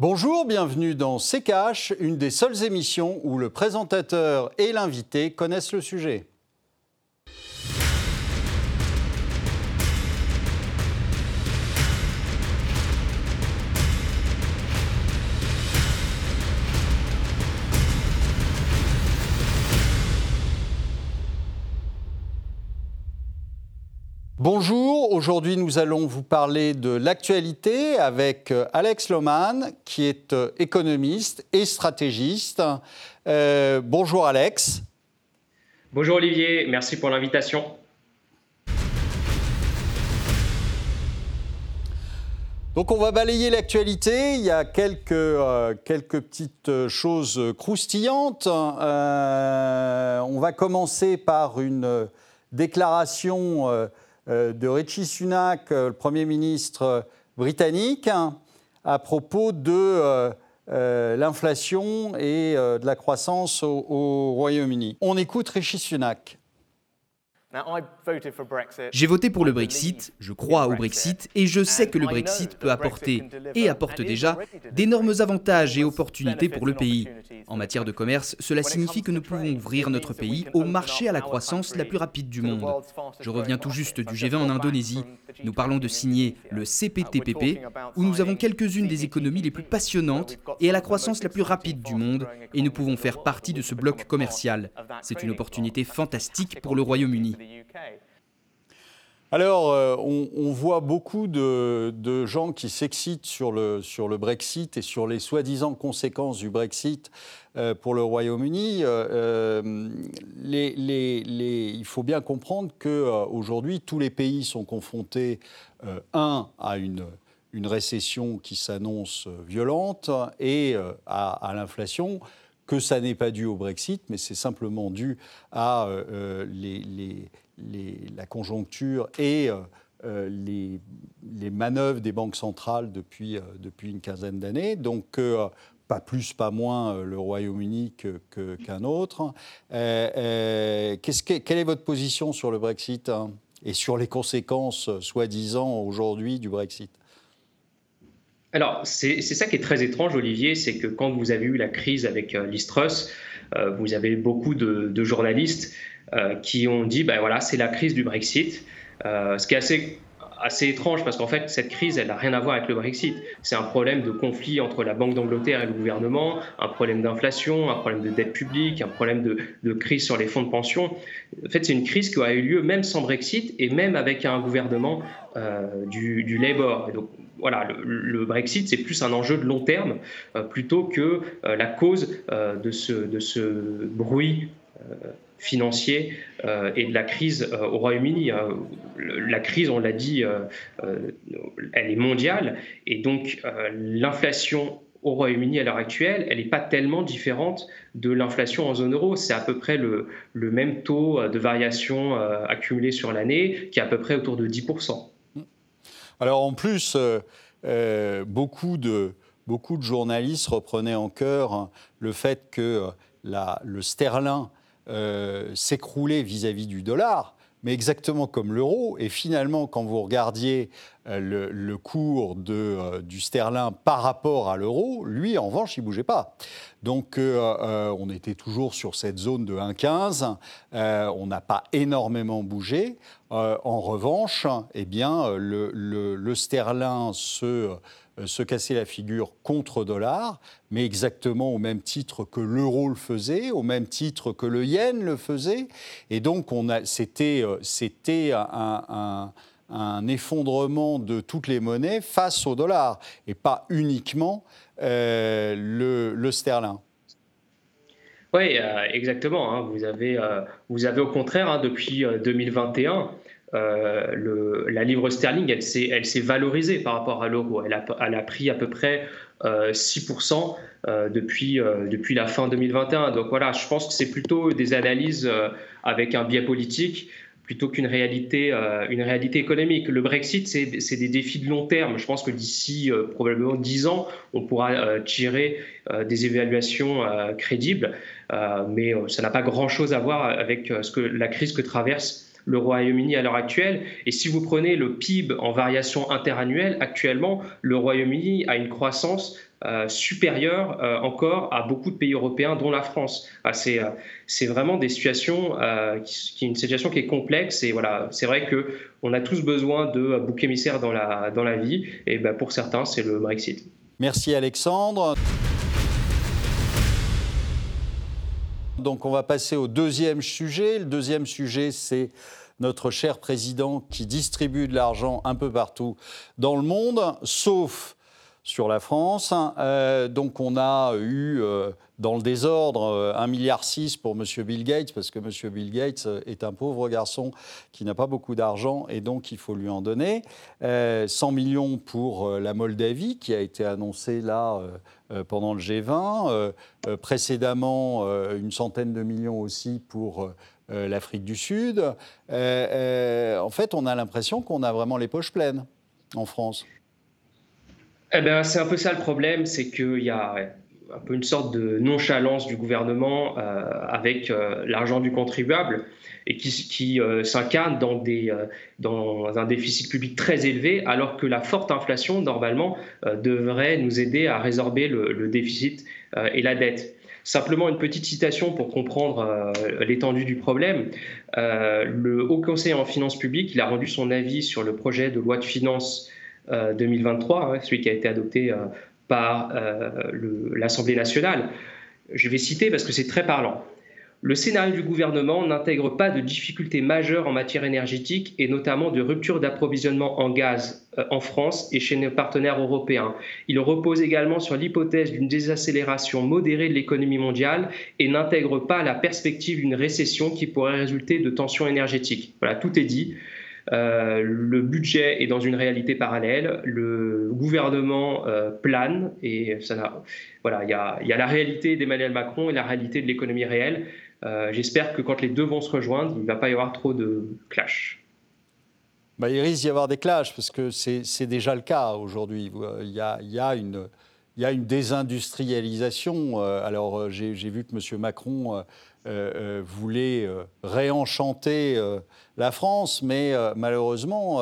Bonjour, bienvenue dans C'est une des seules émissions où le présentateur et l'invité connaissent le sujet. Bonjour, aujourd'hui nous allons vous parler de l'actualité avec euh, Alex Lohmann, qui est euh, économiste et stratégiste. Euh, bonjour Alex. Bonjour Olivier, merci pour l'invitation. Donc on va balayer l'actualité. Il y a quelques, quelques petites choses croustillantes. on va commencer par une déclaration de Richie Sunak, euh, le Premier ministre britannique, à propos de euh, l'inflation et de la croissance au Royaume-Uni. On écoute Richie Sunak. J'ai voté pour le Brexit, je crois au Brexit et je sais que le Brexit peut apporter, et apporte déjà, d'énormes avantages et opportunités pour le pays. En matière de commerce, cela signifie que nous pouvons ouvrir notre pays au marché à la croissance la plus rapide du monde. Je reviens tout juste du G20 en Indonésie. Nous parlons de signer le CPTPP, où nous avons quelques-unes des économies les plus passionnantes et à la croissance la plus rapide du monde, et nous pouvons faire partie de ce bloc commercial. C'est une opportunité fantastique pour le Royaume-Uni. Alors, euh, on, voit beaucoup de, gens qui s'excitent sur le, Brexit et sur les soi-disant conséquences du Brexit euh, pour le Royaume-Uni. Euh, il faut bien comprendre qu'aujourd'hui, tous les pays sont confrontés, un, à une, une récession qui s'annonce violente et à, l'inflation que ça n'est pas dû au Brexit, mais c'est simplement dû à les, la conjoncture et euh, euh, les, manœuvres des banques centrales depuis, euh, depuis une quinzaine d'années. Donc, pas plus, pas moins le Royaume-Uni qu'un autre. quelle est votre position sur le Brexit hein, et sur les conséquences, soi-disant, aujourd'hui du Brexit? Alors, c'est ça qui est très étrange, Olivier, c'est que quand vous avez eu la crise avec euh, l'Istrus, vous avez beaucoup de, de journalistes euh, qui ont dit, ben voilà, c'est la crise du Brexit. Euh, ce qui est assez assez étrange parce qu'en fait, cette crise, elle n'a rien à voir avec le Brexit. C'est un problème de conflit entre la Banque d'Angleterre et le gouvernement, un problème d'inflation, un problème de dette publique, un problème de, crise sur les fonds de pension. En fait, c'est une crise qui a eu lieu même sans Brexit et même avec un gouvernement euh, du, Labour. Donc, voilà, le, Brexit, c'est plus un enjeu de long terme plutôt que la cause de, ce, de ce bruit financier euh, et de la crise euh, au Royaume-Uni. Euh, la crise, on l'a dit, elle est mondiale et donc l'inflation au Royaume-Uni à l'heure actuelle, elle n'est pas tellement différente de l'inflation en zone euro. C'est à peu près le, même taux de variation accumulé sur l'année, qui est à peu près autour de 10%. Alors en plus, beaucoup, de, beaucoup de journalistes reprenaient en cœur le fait que la, le sterling euh, s'écrouler vis-à-vis du dollar, mais exactement comme l'euro. Et finalement, quand vous regardiez euh, le, cours euh, du sterling par rapport à l'euro, lui, en revanche, il ne bougeait pas. Donc, on était toujours sur cette zone de 1,15. on n'a pas énormément bougé. en revanche, eh bien, le, le, sterling se se casser la figure contre dollar, mais exactement au même titre que l'euro le faisait, au même titre que le yen le faisait. Et donc, c'était, euh, c'était un, effondrement de toutes les monnaies face au dollar, et pas uniquement euh, le, sterling. Oui, exactement. Hein. Vous, avez, vous avez au contraire, hein, depuis 2021, euh, la livre sterling, elle s'est valorisée par rapport à l'euro. Elle a, pris à peu près 6% euh, euh, depuis, la fin 2021. Donc voilà, je pense que c'est plutôt des analyses avec un biais politique plutôt qu'une réalité, une réalité économique. Le Brexit, c'est des défis de long terme. Je pense que d'ici probablement 10 ans, on pourra tirer des évaluations crédibles, mais ça n'a pas grand-chose à voir avec ce que, la crise que traverse le Royaume-Uni à l'heure actuelle. Et si vous prenez le PIB en variation interannuelle, actuellement, le Royaume-Uni a une croissance euh, supérieure euh, encore à beaucoup de pays européens, dont la France. c'est, euh, c'est vraiment des situations, qui, une situation qui est complexe. Et voilà, c'est vrai que on a tous besoin de bouc émissaire dans la, dans la vie. Et ben, pour certains, c'est le Brexit. Merci Alexandre. Donc on va passer au deuxième sujet. Le deuxième sujet, c'est notre cher président qui distribue de l'argent un peu partout dans le monde, sauf sur la France. Euh, donc on a eu euh, dans le désordre 1,6 euh, milliard pour M. Bill Gates, parce que M. Bill Gates est un pauvre garçon qui n'a pas beaucoup d'argent et donc il faut lui en donner. 100 millions pour la Moldavie qui a été annoncée là pendant le G20. précédemment, une centaine de millions aussi pour l'Afrique du Sud. en fait, on a l'impression qu'on a vraiment les poches pleines en France. Eh ben, c'est un peu ça le problème, c'est qu'il y a un peu une sorte de nonchalance du gouvernement euh, avec euh, l'argent du contribuable et qui, euh, s'incarne dans, un déficit public très élevé, alors que la forte inflation, normalement, devrait nous aider à résorber le, déficit et la dette. Simplement une petite citation pour comprendre l'étendue du problème. le Haut Conseil en finances publiques, il a rendu son avis sur le projet de loi de finances 2023, euh, hein, celui qui a été adopté euh, par euh, l'Assemblée nationale. Je vais citer parce que c'est très parlant. Le scénario du gouvernement n'intègre pas de difficultés majeures en matière énergétique et notamment de rupture d'approvisionnement en gaz en France et chez nos partenaires européens. Il repose également sur l'hypothèse d'une désaccélération modérée de l'économie mondiale et n'intègre pas la perspective d'une récession qui pourrait résulter de tensions énergétiques. Voilà, tout est dit. Euh, le budget est dans une réalité parallèle, le gouvernement euh, plane et voilà, il y a, la réalité d'Emmanuel Macron et la réalité de l'économie réelle. Euh, j'espère que quand les deux vont se rejoindre, il ne va pas y avoir trop de clash. Bah, il risque d'y avoir des clashs parce que c'est déjà le cas aujourd'hui. Il y a une il y a une désindustrialisation. Alors, j'ai vu que M. Macron euh, euh, voulait euh, réenchanter la France, mais malheureusement,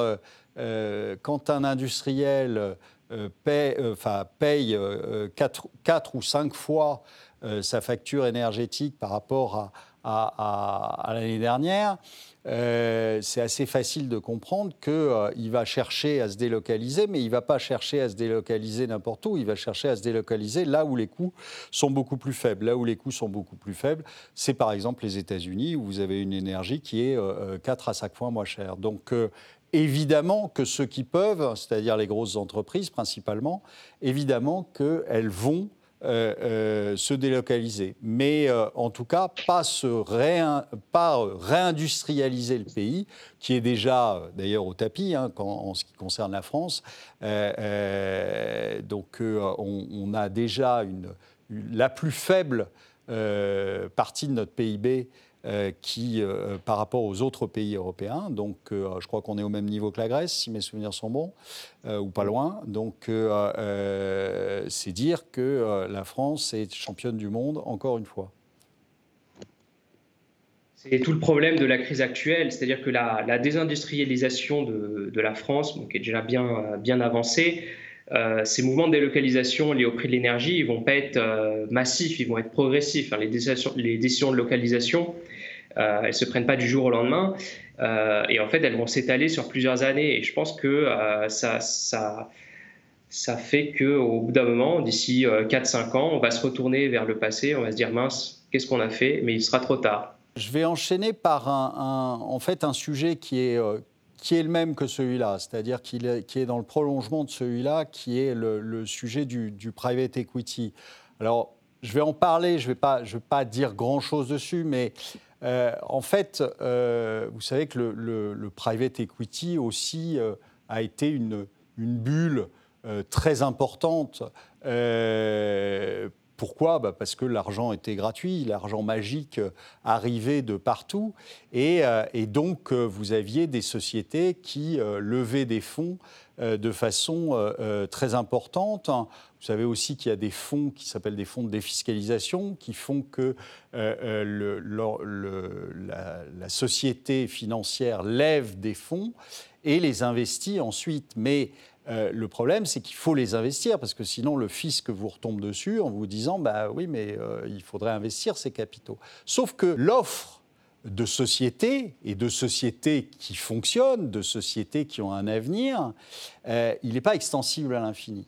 quand un industriel paye, 4, ou 5 fois sa facture énergétique par rapport à l'année dernière, euh, c'est assez facile de comprendre qu'il euh, va chercher à se délocaliser, mais il ne va pas chercher à se délocaliser n'importe où, il va chercher à se délocaliser là où les coûts sont beaucoup plus faibles. Là où les coûts sont beaucoup plus faibles, c'est par exemple les États-Unis, où vous avez une énergie qui est euh, 4 à 5 fois moins chère. Donc, euh, évidemment que ceux qui peuvent, c'est-à-dire les grosses entreprises principalement, évidemment qu'elles vont euh, euh, se délocaliser. Mais euh, en tout cas, pas, se réindustrialiser le pays, qui est déjà d'ailleurs au tapis hein, en ce qui concerne la France. donc on, a déjà la plus faible partie de notre PIB euh, qui, euh, par rapport aux autres pays européens, donc euh, je crois qu'on est au même niveau que la Grèce, si mes souvenirs sont bons, ou pas loin. Donc c'est dire que la France est championne du monde encore une fois. C'est tout le problème de la crise actuelle, c'est-à-dire que la, désindustrialisation de, la France, qui est déjà bien, avancée, ces mouvements de délocalisation liés au prix de l'énergie, ils vont pas être massifs, ils vont être progressifs. décisions, les, décisions, de localisation, euh, elles se prennent pas du jour au lendemain. Euh, et en fait, elles vont s'étaler sur plusieurs années. Et je pense que euh, ça, ça, ça fait qu'au bout d'un moment, d'ici 4-5 ans, on va se retourner vers le passé, on va se dire mince, qu'est-ce qu'on a fait? Mais il sera trop tard. Je vais enchaîner par un, en fait un sujet qui est, qui est le même que celui-là, c'est-à-dire qui est, dans le prolongement de celui-là, qui est le, sujet du, private equity. Alors, je vais en parler, je ne vais, pas, vais pas dire grand-chose dessus, mais euh, en fait, euh, vous savez que le, private equity aussi euh, a été une, bulle très importante. Pourquoi? Bah, Parce que l'argent était gratuit, l'argent magique arrivait de partout. Et, et donc, vous aviez des sociétés qui levaient des fonds de façon très importante. Vous savez aussi qu'il y a des fonds qui s'appellent des fonds de défiscalisation qui font que le, la, la, société financière lève des fonds et les investit ensuite. Mais euh, le problème, c'est qu'il faut les investir parce que sinon le fisc vous retombe dessus en vous disant bah oui, mais euh, il faudrait investir ces capitaux. Sauf que l'offre de sociétés et de sociétés qui fonctionnent, de sociétés qui ont un avenir, euh, il n'est pas extensible à l'infini.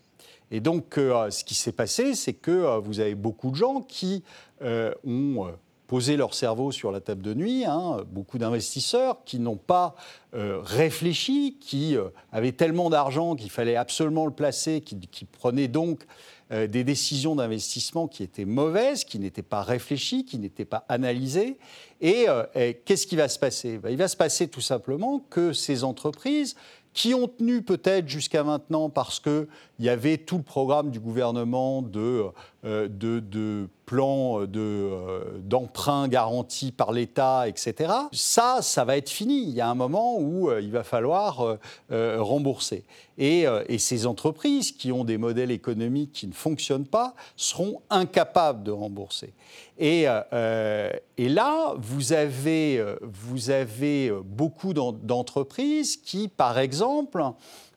Et donc, ce qui s'est passé, c'est que vous avez beaucoup de gens qui ont poser leur cerveau sur la table de nuit, hein, beaucoup d'investisseurs qui n'ont pas euh, réfléchi, qui euh, avaient tellement d'argent qu'il fallait absolument le placer, qui, prenaient donc euh, des décisions d'investissement qui étaient mauvaises, qui n'étaient pas réfléchies, qui n'étaient pas analysées. Et, qu'est-ce qui va se passer? Ben, Il va se passer tout simplement que ces entreprises qui ont tenu peut-être jusqu'à maintenant parce qu'il y avait tout le programme du gouvernement de, de, de plan euh, euh, d'emprunt garanti par l'État, etc. Ça, ça va être fini. Il y a un moment où euh, il va falloir rembourser. Et, ces entreprises qui ont des modèles économiques qui ne fonctionnent pas seront incapables de rembourser. Et, et là, vous avez, vous avez beaucoup d'entreprises qui, par exemple,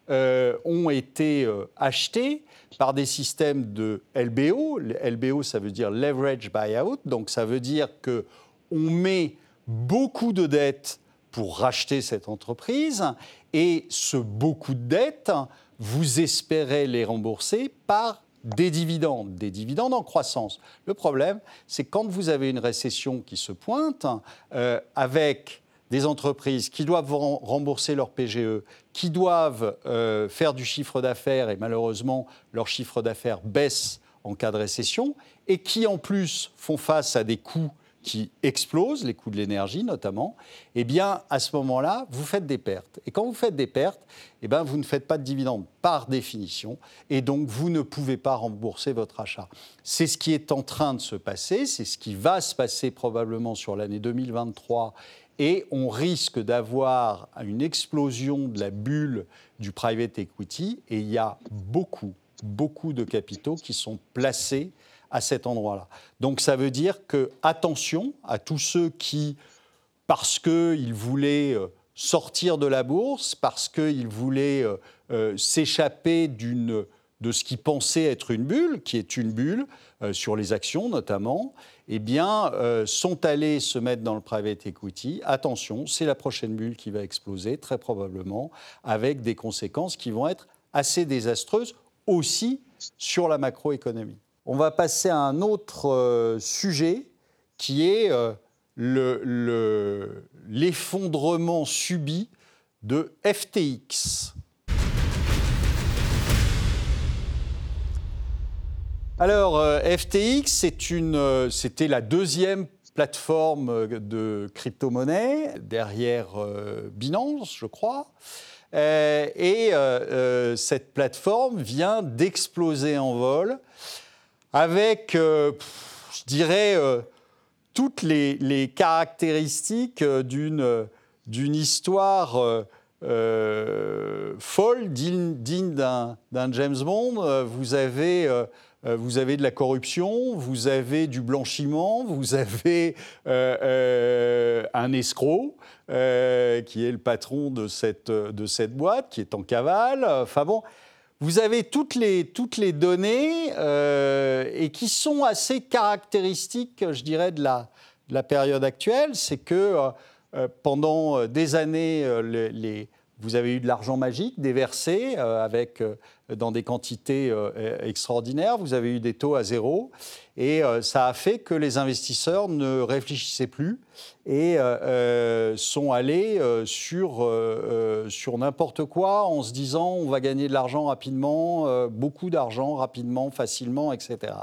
ont été achetées par des systèmes de LBO. LBO, ça veut dire leverage buyout, donc ça veut dire que on met beaucoup de dettes pour racheter cette entreprise et ce beaucoup de dettes, vous espérez les rembourser par des dividendes, des dividendes en croissance. Le problème, c'est quand vous avez une récession qui se pointe, euh, avec des entreprises qui doivent rembourser leur PGE, qui doivent euh, faire du chiffre d'affaires, et malheureusement, leur chiffre d'affaires baisse en cas de récession, et qui en plus font face à des coûts qui explosent, les coûts de l'énergie notamment, eh bien, à ce moment-là, vous faites des pertes. Et quand vous faites des pertes, eh bien, vous ne faites pas de dividendes par définition, et donc vous ne pouvez pas rembourser votre achat. C'est ce qui est en train de se passer, c'est ce qui va se passer probablement sur l'année 2023 et on risque d'avoir une explosion de la bulle du private equity et il y a beaucoup, beaucoup de capitaux qui sont placés à cet endroit-là. Donc ça veut dire que attention à tous ceux qui, parce qu'ils voulaient euh, sortir de la bourse, parce qu'ils voulaient euh, euh, s'échapper d'une de ce qu'ils pensaient être une bulle, qui est une bulle, sur les actions notamment, eh bien, euh, sont allés se mettre dans le private equity. Attention, c'est la prochaine bulle qui va exploser, très probablement, avec des conséquences qui vont être assez désastreuses aussi sur la macroéconomie. On va passer à un autre euh, sujet qui est euh, l'effondrement subi de FTX. Alors, euh, FTX, euh, c'était la deuxième plateforme euh, de crypto-monnaie derrière Binance, je crois. et cette plateforme vient d'exploser en vol avec, je dirais, toutes les, caractéristiques d'une histoire folle, digne d'un James Bond. Vous avez vous avez de la corruption, vous avez du blanchiment, vous avez euh, euh, un escroc qui est le patron de cette, de cette boîte, qui est en cavale. Enfin bon, vous avez toutes les, toutes les données et qui sont assez caractéristiques, je dirais, de la, la période actuelle. C'est que pendant des années, les vous avez eu de l'argent magique déversé euh, avec, euh, dans des quantités euh, extraordinaires. Vous avez eu des taux à zéro. Et ça a fait que les investisseurs ne réfléchissaient plus et sont allés sur, sur n'importe quoi en se disant on va gagner de l'argent rapidement, beaucoup d'argent rapidement, facilement, etc.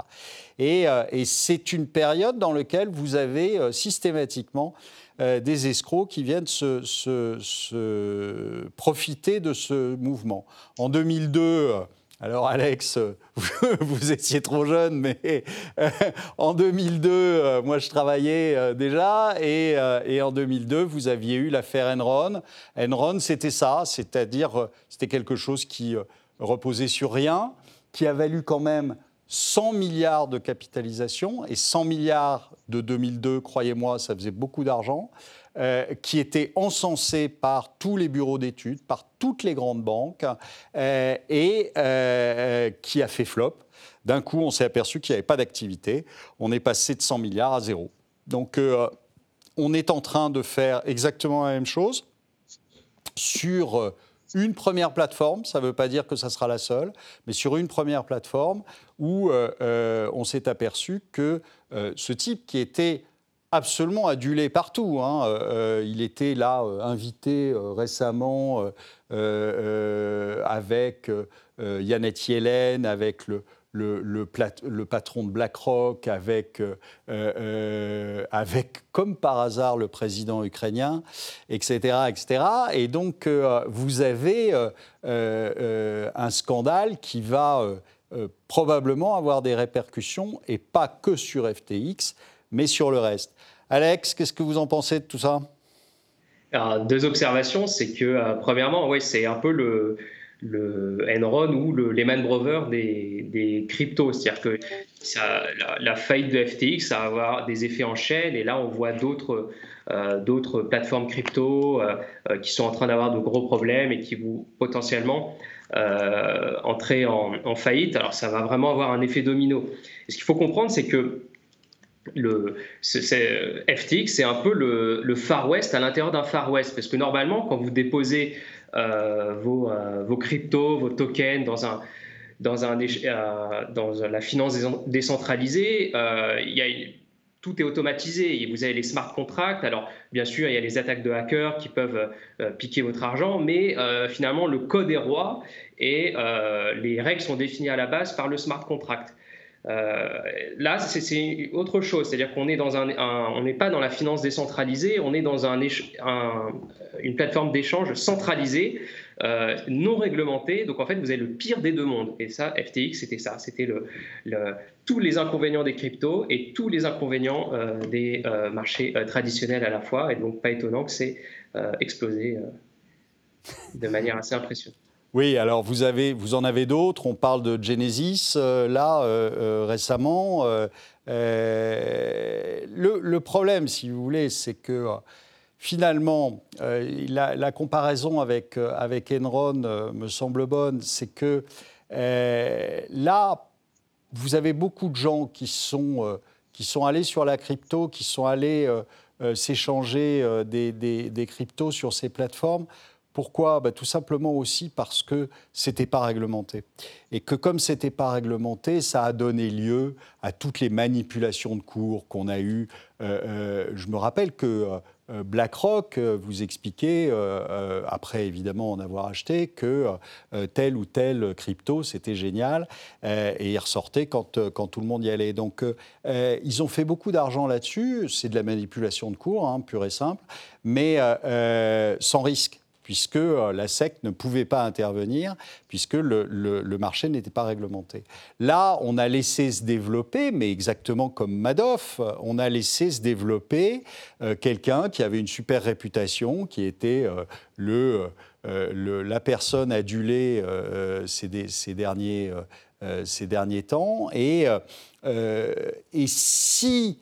Et, et c'est une période dans laquelle vous avez systématiquement euh, des escrocs qui viennent se, profiter de ce mouvement. En 2002, alors Alex, vous étiez trop jeune, mais en 2002, moi je travaillais déjà, et, et, en 2002, vous aviez eu l'affaire Enron. Enron, c'était ça, c'est-à-dire c'était quelque chose qui reposait sur rien, qui a valu quand même 100 milliards de capitalisation, et 100 milliards de 2002, croyez-moi, ça faisait beaucoup d'argent, euh, qui était encensé par tous les bureaux d'études, par toutes les grandes banques, euh, et euh, qui a fait flop. D'un coup, on s'est aperçu qu'il n'y avait pas d'activité. On est passé de 100 milliards à zéro. Donc, on est en train de faire exactement la même chose sur une première plateforme, ça ne veut pas dire que ça sera la seule, mais sur une première plateforme où euh, euh, on s'est aperçu que euh, ce type qui était absolument adulé partout. Hein, il était là invité récemment avec Yannette Yellen, avec le, le, le, patron de BlackRock, avec, euh, euh, avec, comme par hasard, le président ukrainien, etc. etc. Et donc, euh, vous avez un scandale qui va probablement avoir des répercussions, et pas que sur FTX, mais sur le reste. Alex, qu'est-ce que vous en pensez de tout ça? Alors, Deux observations, c'est que, premièrement, ouais, c'est un peu le Enron ou le Lehman Brothers des, cryptos. C'est-à-dire que la, faillite de FTX, ça va avoir des effets en chaîne. Et là, on voit d'autres euh, plateformes crypto euh, euh, qui sont en train d'avoir de gros problèmes et qui vont potentiellement entrer en, faillite. Alors, ça va vraiment avoir un effet domino. Et ce qu'il faut comprendre, c'est que le, FTX, c'est un peu le, le, Far West à l'intérieur d'un Far West. Parce que normalement, quand vous déposez euh, vos, euh, vos, cryptos, vos tokens dans un dans, un, euh, dans la finance décentralisée, tout est automatisé. Vous avez les smart contracts. Alors, bien sûr, il y a les attaques de hackers qui peuvent piquer votre argent, mais finalement, le code est roi et les règles sont définies à la base par le smart contract. Euh, là, c'est autre chose, c'est-à-dire qu'on n'est pas dans la finance décentralisée, on est dans un, une plateforme d'échange centralisée, euh, non réglementée. Donc en fait, vous avez le pire des deux mondes. Et ça, FTX, c'était ça, c'était tous les inconvénients des cryptos et tous les inconvénients euh, des marchés traditionnels à la fois. Et donc pas étonnant que c'est explosé de manière assez impressionnante. Oui, alors vous, en avez d'autres. On parle de Genesis, euh, là, euh, euh, récemment. Le, problème, si vous voulez, c'est que finalement, la, comparaison avec, avec Enron me semble bonne. C'est que là, vous avez beaucoup de gens qui sont, qui sont allés sur la crypto, qui sont allés s'échanger des cryptos sur ces plateformes pourquoi bah, Tout simplement aussi parce que c'était pas réglementé. Et que comme c'était pas réglementé, ça a donné lieu à toutes les manipulations de cours qu'on a eues. Euh, euh, je me rappelle que euh, BlackRock vous expliquait, après évidemment en avoir acheté, que tel ou tel crypto, c'était génial. et il ressortait quand, quand tout le monde y allait. Donc ils ont fait beaucoup d'argent là-dessus. C'est de la manipulation de cours, hein, pure et simple, mais sans risque puisque euh, la SEC ne pouvait pas intervenir, puisque le, marché n'était pas réglementé. Là, on a laissé se développer, mais exactement comme Madoff, on a laissé se développer euh, quelqu'un qui avait une super réputation, qui était euh, le, la personne adulée ces, ces, derniers, ces derniers temps. Et, et si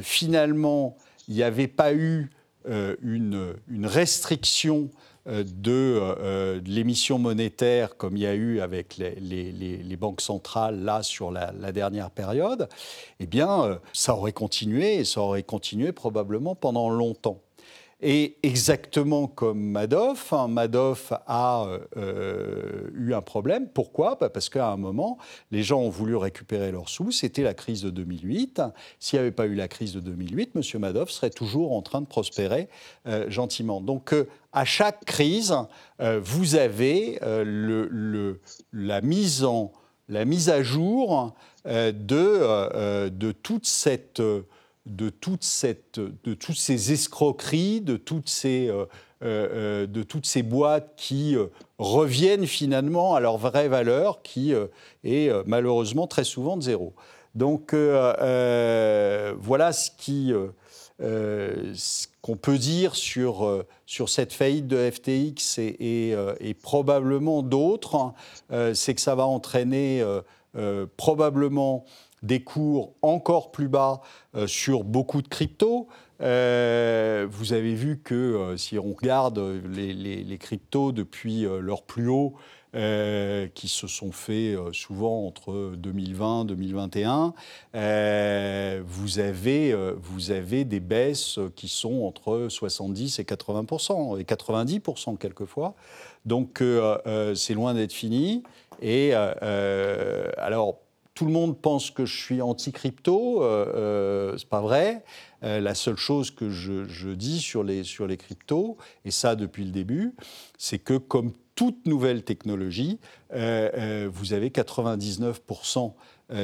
finalement il n'y avait pas eu une, une, restriction euh, euh, de, l'émission monétaire comme il y a eu avec les, banques centrales là sur la, dernière période, eh bien, euh, ça aurait continué et ça aurait continué probablement pendant longtemps. Et exactement comme Madoff, hein, Madoff a euh, eu un problème. Pourquoi? Bah, Parce qu'à un moment, les gens ont voulu récupérer leurs sous. C'était la crise de 2008. S'il n'y avait pas eu la crise de 2008, M. Madoff serait toujours en train de prospérer euh, gentiment. Donc, euh, à chaque crise, vous avez la, mise en, la mise à jour de toute cette de, toute cette, de toutes ces escroqueries, de toutes ces, euh, ces boîtes qui reviennent finalement à leur vraie valeur, qui est malheureusement très souvent de zéro. Donc voilà ce qui qu'on peut dire sur, cette faillite de FTX et, et, probablement d'autres, c'est que ça va entraîner probablement des cours encore plus bas euh, sur beaucoup de cryptos. Euh, vous avez vu que euh, si on regarde les, cryptos depuis leur plus haut, qui se sont faits souvent entre 2020 et 2021, vous, avez, vous avez des baisses qui sont entre 70 et 80% et 90% quelquefois. Donc c'est loin d'être fini. Et alors tout le monde pense que je suis anti-crypto, euh, euh c'est pas vrai. Euh, la seule chose que je, dis sur les, sur les cryptos, et ça depuis le début, c'est que comme toute nouvelle technologie, euh, vous avez 99%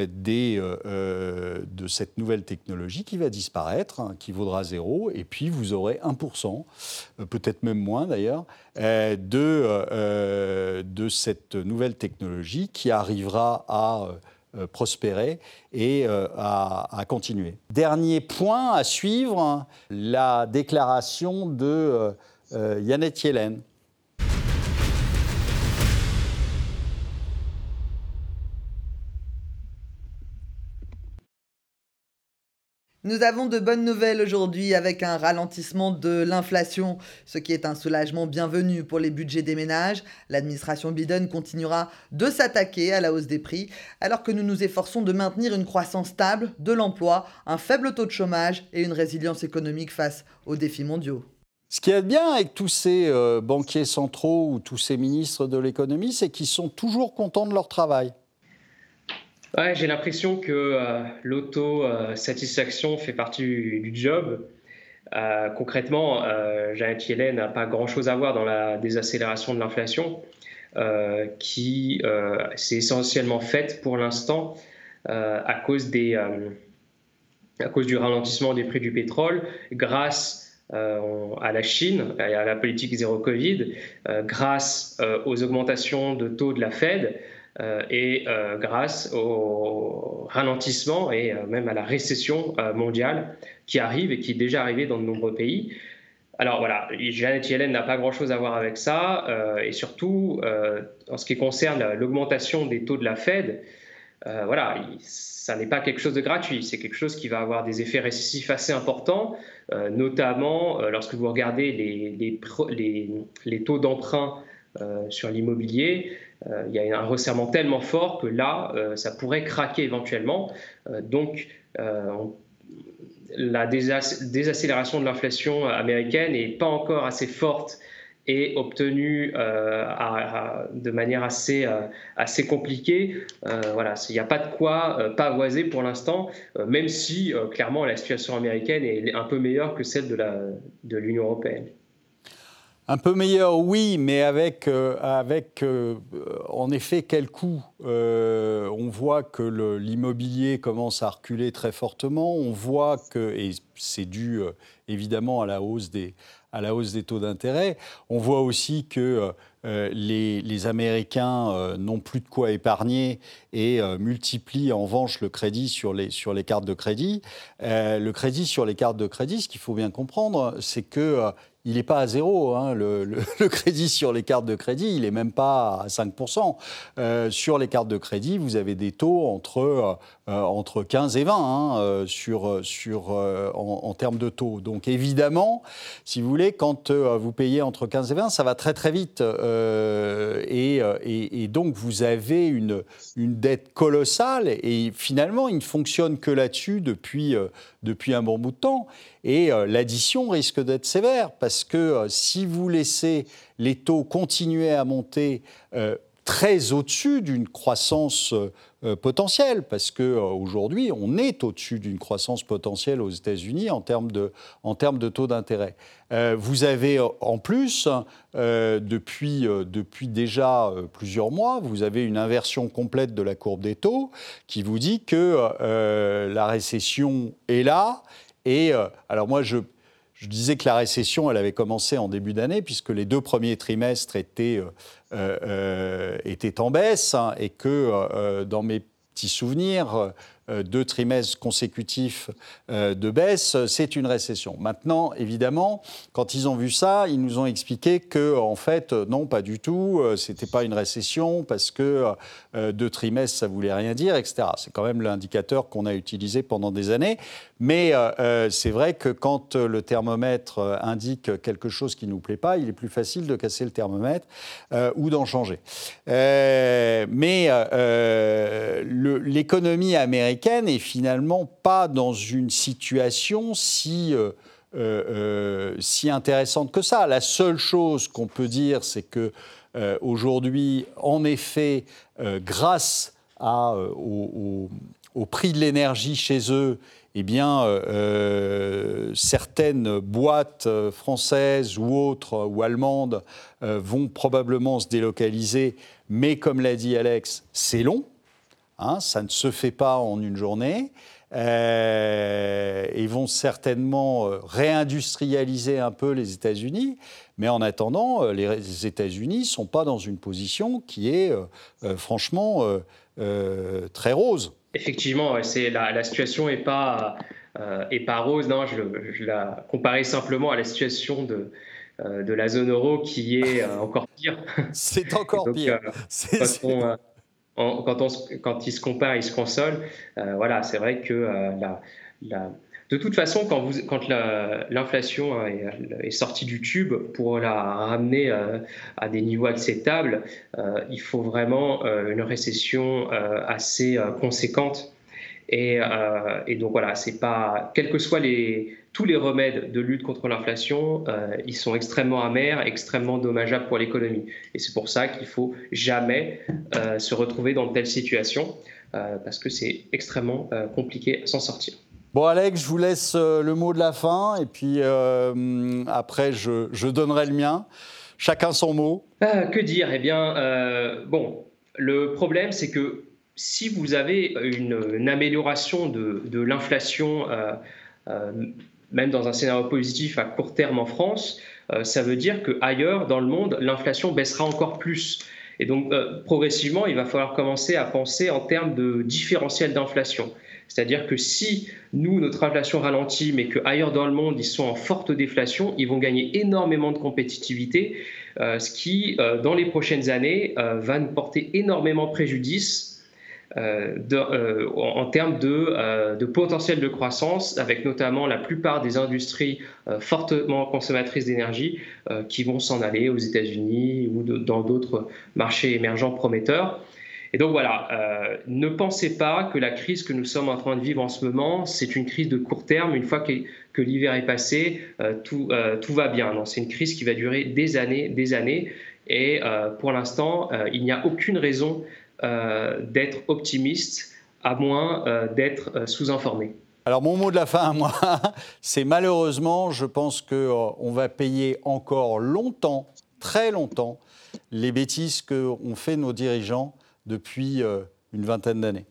des, de cette nouvelle technologie qui va disparaître, hein, qui vaudra zéro, et puis vous aurez 1%, peut-être même moins d'ailleurs, de, de cette nouvelle technologie qui arrivera à prospérer et euh, à, continuer. Dernier point à suivre, la déclaration de euh, Yannette Yellen. Nous avons de bonnes nouvelles aujourd'hui avec un ralentissement de l'inflation, ce qui est un soulagement bienvenu pour les budgets des ménages. L'administration Biden continuera de s'attaquer à la hausse des prix alors que nous nous efforçons de maintenir une croissance stable, de l'emploi, un faible taux de chômage et une résilience économique face aux défis mondiaux. Ce qui est bien avec tous ces euh, banquiers centraux ou tous ces ministres de l'économie, c'est qu'ils sont toujours contents de leur travail. Ouais, j'ai l'impression que euh, l'auto-satisfaction fait partie du, job. Euh, concrètement, euh, Janet Yellen n'a pas grand-chose à voir dans la désaccélération de l'inflation, euh, qui s'est essentiellement faite pour l'instant à cause des à cause du ralentissement des prix du pétrole, grâce à la Chine et à la politique zéro Covid, grâce aux augmentations de taux de la Fed. Euh, et euh, grâce au ralentissement et euh, même à la récession mondiale qui arrive et qui est déjà arrivée dans de nombreux pays. Alors voilà, Janet Yellen n'a pas grand-chose à voir avec ça, et surtout en ce qui concerne l'augmentation des taux de la Fed, voilà, ça n'est pas quelque chose de gratuit, c'est quelque chose qui va avoir des effets récessifs assez importants, notamment lorsque vous regardez les, taux d'emprunt sur l'immobilier. Euh, il y a un resserrement tellement fort que là, euh, ça pourrait craquer éventuellement. Euh, donc, la désaccélération de l'inflation américaine n'est pas encore assez forte et obtenue de manière assez, assez compliquée. voilà, il n'y a pas de quoi pavoiser pour l'instant, même si clairement la situation américaine est un peu meilleure que celle de l'Union européenne. Un peu meilleur, oui, mais avec, euh, avec euh, en effet, quel coût euh, On voit que l'immobilier commence à reculer très fortement. On voit que, et c'est dû évidemment à la hausse des, à la hausse des taux d'intérêt. On voit aussi que les, les, Américains n'ont plus de quoi épargner et multiplient en revanche le crédit sur les, sur les cartes de crédit. le crédit sur les cartes de crédit, ce qu'il faut bien comprendre, c'est que il n'est pas à zéro. Hein. Le, crédit sur les cartes de crédit, il n'est même pas à 5%. Euh, sur les cartes de crédit, vous avez des taux entre, euh, euh, entre 15 et 20 hein, sur, sur, en, termes de taux. Donc évidemment, si vous voulez, quand vous payez entre 15 et 20, ça va très très vite. Et, et, donc vous avez une, une dette colossale et finalement, il ne fonctionne que là-dessus depuis, depuis un bon bout de temps. Et l'addition risque d'être sévère parce que euh, si vous laissez les taux continuer à monter euh, très au-dessus d'une croissance euh, potentielle, parce qu'aujourd'hui, on est au-dessus d'une croissance potentielle aux États-Unis en termes de, en termes de taux d'intérêt. vous avez en plus, depuis, depuis déjà plusieurs mois, vous avez une inversion complète de la courbe des taux qui vous dit que la récession est là. Et alors moi, je disais que la récession, elle avait commencé en début d'année, puisque les deux premiers trimestres étaient, étaient en baisse, hein, et que dans mes petits souvenirs, euh, deux trimestres consécutifs euh, de baisse, c'est une récession. Maintenant, évidemment, quand ils ont vu ça, ils nous ont expliqué que, en fait, non, pas du tout, euh, c'était pas une récession parce que deux trimestres, ça voulait rien dire, etc. C'est quand même l'indicateur qu'on a utilisé pendant des années. Mais c'est vrai que quand le thermomètre indique quelque chose qui ne nous plaît pas, il est plus facile de casser le thermomètre ou d'en changer. mais l'économie américaine n'est finalement pas dans une situation si, euh, euh, euh, si intéressante que ça. La seule chose qu'on peut dire, c'est que aujourd'hui, en effet, grâce à, au, prix de l'énergie chez eux, eh bien, certaines boîtes françaises ou autres ou allemandes vont probablement se délocaliser, mais comme l'a dit Alex, c'est long. Hein, ça ne se fait pas en une journée. Euh, ils vont certainement euh, réindustrialiser un peu les États-Unis, mais en attendant, euh, les États-Unis ne sont pas dans une position qui est franchement très rose. Effectivement, la, la, situation n'est pas, pas rose. Non, je, la comparais simplement à la situation de, de la zone euro qui est encore pire. C'est encore pire quand, on, quand ils se comparent, ils se consolent. Euh, voilà, c'est vrai que euh, de toute façon, quand l'inflation est, sortie du tube, pour la ramener euh, à des niveaux acceptables, il faut vraiment une récession assez conséquente. Et, et, donc voilà, c'est pas, quel que soit les, tous les remèdes de lutte contre l'inflation, euh, ils sont extrêmement amers, extrêmement dommageables pour l'économie. Et c'est pour ça qu'il faut jamais euh, se retrouver dans de telles situations, euh, parce que c'est extrêmement compliqué à s'en sortir. Bon, Alex, je vous laisse le mot de la fin, et puis après, je, je, donnerai le mien. Chacun son mot. que dire? Eh bien, bon, le problème, c'est que si vous avez une, amélioration de, l'inflation même dans un scénario positif à court terme en France, euh, ça veut dire qu'ailleurs dans le monde, l'inflation baissera encore plus. Et donc, euh, progressivement, il va falloir commencer à penser en termes de différentiel d'inflation. C'est-à-dire que si nous, notre inflation ralentit, mais qu'ailleurs dans le monde, ils sont en forte déflation, ils vont gagner énormément de compétitivité, euh, ce qui, dans les prochaines années, va nous porter énormément préjudice euh, euh, en, termes euh, de, potentiel de croissance, avec notamment la plupart des industries fortement consommatrices d'énergie qui vont s'en aller aux États-Unis ou dans d'autres marchés émergents prometteurs. Et donc voilà, ne pensez pas que la crise que nous sommes en train de vivre en ce moment, c'est une crise de court terme. Une fois que, l'hiver est passé, tout, tout, va bien. C'est une crise qui va durer des années, des années. Et pour l'instant, il n'y a aucune raison d'être optimiste, à moins euh, d'être euh, sous-informé. Alors mon mot de la fin moi, c'est malheureusement, je pense qu'on va payer encore longtemps, très longtemps, les bêtises qu'ont fait nos dirigeants depuis une vingtaine d'années.